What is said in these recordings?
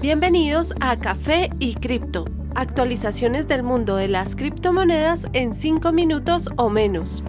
Bienvenidos a Café y Cripto, actualizaciones del mundo de las criptomonedas en 5 minutos o menos.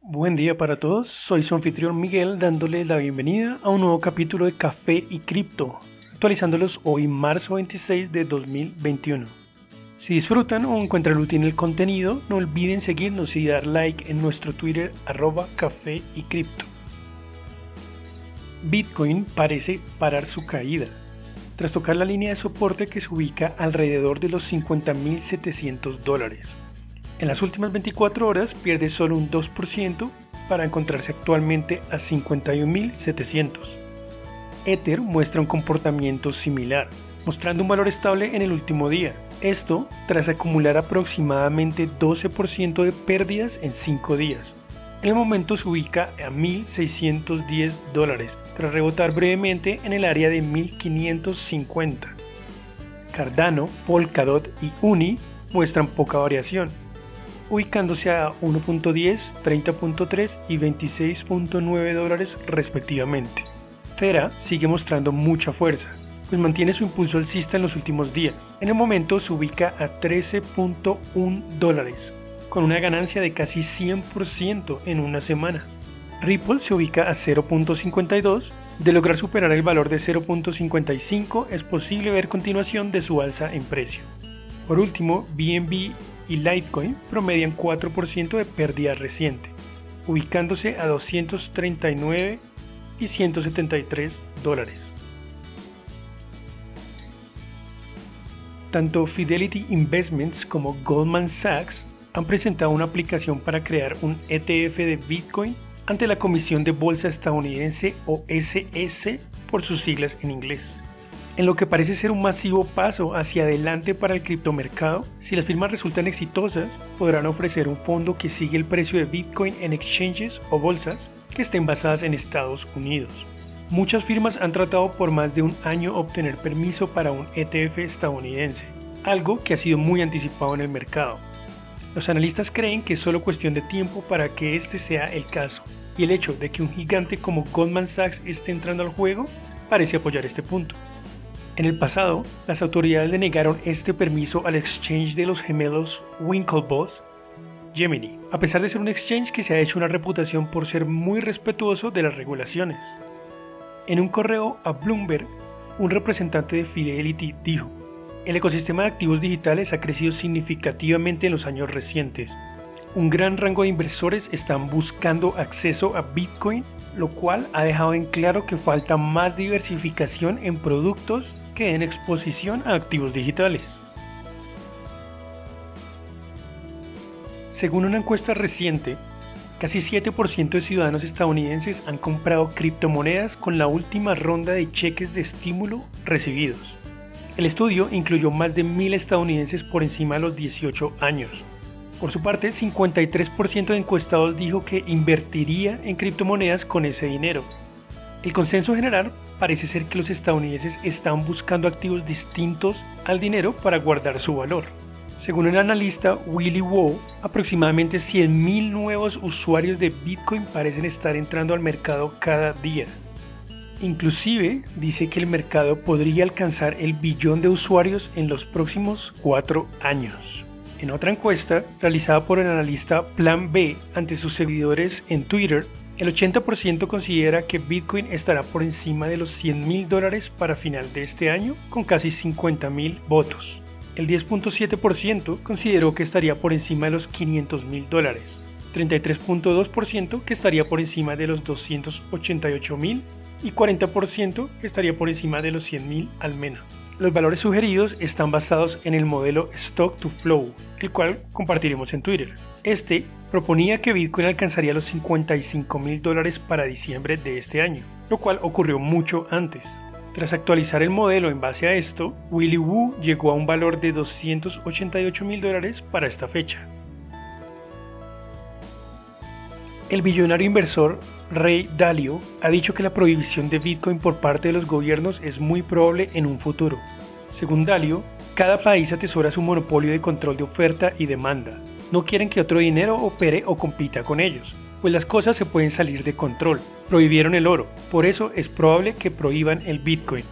Buen día para todos, soy su anfitrión Miguel dándoles la bienvenida a un nuevo capítulo de Café y Cripto, actualizándolos hoy marzo 26 de 2021. Si disfrutan o encuentran útil el contenido, no olviden seguirnos y dar like en nuestro Twitter arroba café y cripto. Bitcoin parece parar su caída, tras tocar la línea de soporte que se ubica alrededor de los 50.700 dólares. En las últimas 24 horas pierde solo un 2% para encontrarse actualmente a 51.700. Ether muestra un comportamiento similar, mostrando un valor estable en el último día. Esto tras acumular aproximadamente 12% de pérdidas en 5 días. En el momento se ubica a 1.610 dólares, tras rebotar brevemente en el área de 1550. Cardano, Polkadot y Uni muestran poca variación, ubicándose a 1.10, 30.3 y 26.9 dólares respectivamente. Terra sigue mostrando mucha fuerza, pues mantiene su impulso alcista en los últimos días. En el momento se ubica a 13.1 dólares, con una ganancia de casi 100% en una semana. Ripple se ubica a 0.52. De lograr superar el valor de 0.55 es posible ver continuación de su alza en precio. Por último, BNB y Litecoin promedian 4% de pérdida reciente, ubicándose a 239 y 173 dólares. Tanto Fidelity Investments como Goldman Sachs han presentado una aplicación para crear un ETF de Bitcoin ante la Comisión de Bolsa Estadounidense o SS por sus siglas en inglés. En lo que parece ser un masivo paso hacia adelante para el criptomercado, si las firmas resultan exitosas, podrán ofrecer un fondo que sigue el precio de Bitcoin en exchanges o bolsas que estén basadas en Estados Unidos. Muchas firmas han tratado por más de un año obtener permiso para un ETF estadounidense, algo que ha sido muy anticipado en el mercado. Los analistas creen que es solo cuestión de tiempo para que este sea el caso, y el hecho de que un gigante como Goldman Sachs esté entrando al juego parece apoyar este punto. En el pasado, las autoridades le negaron este permiso al exchange de los gemelos Winklevoss, Gemini, a pesar de ser un exchange que se ha hecho una reputación por ser muy respetuoso de las regulaciones. En un correo a Bloomberg, un representante de Fidelity dijo, el ecosistema de activos digitales ha crecido significativamente en los años recientes. Un gran rango de inversores están buscando acceso a Bitcoin, lo cual ha dejado en claro que falta más diversificación en productos que den exposición a activos digitales. Según una encuesta reciente, casi 7% de ciudadanos estadounidenses han comprado criptomonedas con la última ronda de cheques de estímulo recibidos. El estudio incluyó más de mil estadounidenses por encima de los 18 años. Por su parte, 53% de encuestados dijo que invertiría en criptomonedas con ese dinero. El consenso general parece ser que los estadounidenses están buscando activos distintos al dinero para guardar su valor. Según el analista Willy Wu, aproximadamente 100.000 nuevos usuarios de Bitcoin parecen estar entrando al mercado cada día. Inclusive dice que el mercado podría alcanzar el billón de usuarios en los próximos cuatro años. En otra encuesta realizada por el analista Plan B ante sus seguidores en Twitter, el 80% considera que Bitcoin estará por encima de los 100 mil dólares para final de este año con casi 50 mil votos. El 10.7% consideró que estaría por encima de los 500 mil dólares. 33.2% que estaría por encima de los 288 mil y 40% estaría por encima de los 100.000 al menos. Los valores sugeridos están basados en el modelo Stock to Flow, el cual compartiremos en Twitter. Este proponía que Bitcoin alcanzaría los 55 mil dólares para diciembre de este año, lo cual ocurrió mucho antes. Tras actualizar el modelo en base a esto, Willy Wu llegó a un valor de 288 mil dólares para esta fecha. El billonario inversor Ray Dalio ha dicho que la prohibición de Bitcoin por parte de los gobiernos es muy probable en un futuro. Según Dalio, cada país atesora su monopolio de control de oferta y demanda. No quieren que otro dinero opere o compita con ellos, pues las cosas se pueden salir de control. Prohibieron el oro, por eso es probable que prohíban el Bitcoin.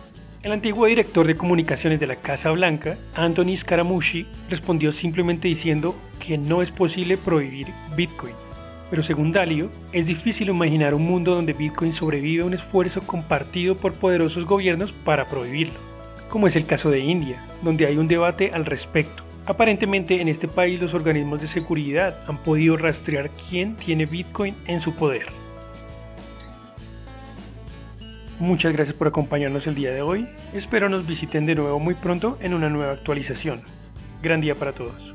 El antiguo director de comunicaciones de la Casa Blanca, Anthony Scaramucci, respondió simplemente diciendo que no es posible prohibir Bitcoin. Pero según Dalio, es difícil imaginar un mundo donde Bitcoin sobrevive a un esfuerzo compartido por poderosos gobiernos para prohibirlo, como es el caso de India, donde hay un debate al respecto. Aparentemente en este país los organismos de seguridad han podido rastrear quién tiene Bitcoin en su poder. Muchas gracias por acompañarnos el día de hoy. Espero nos visiten de nuevo muy pronto en una nueva actualización. Gran día para todos.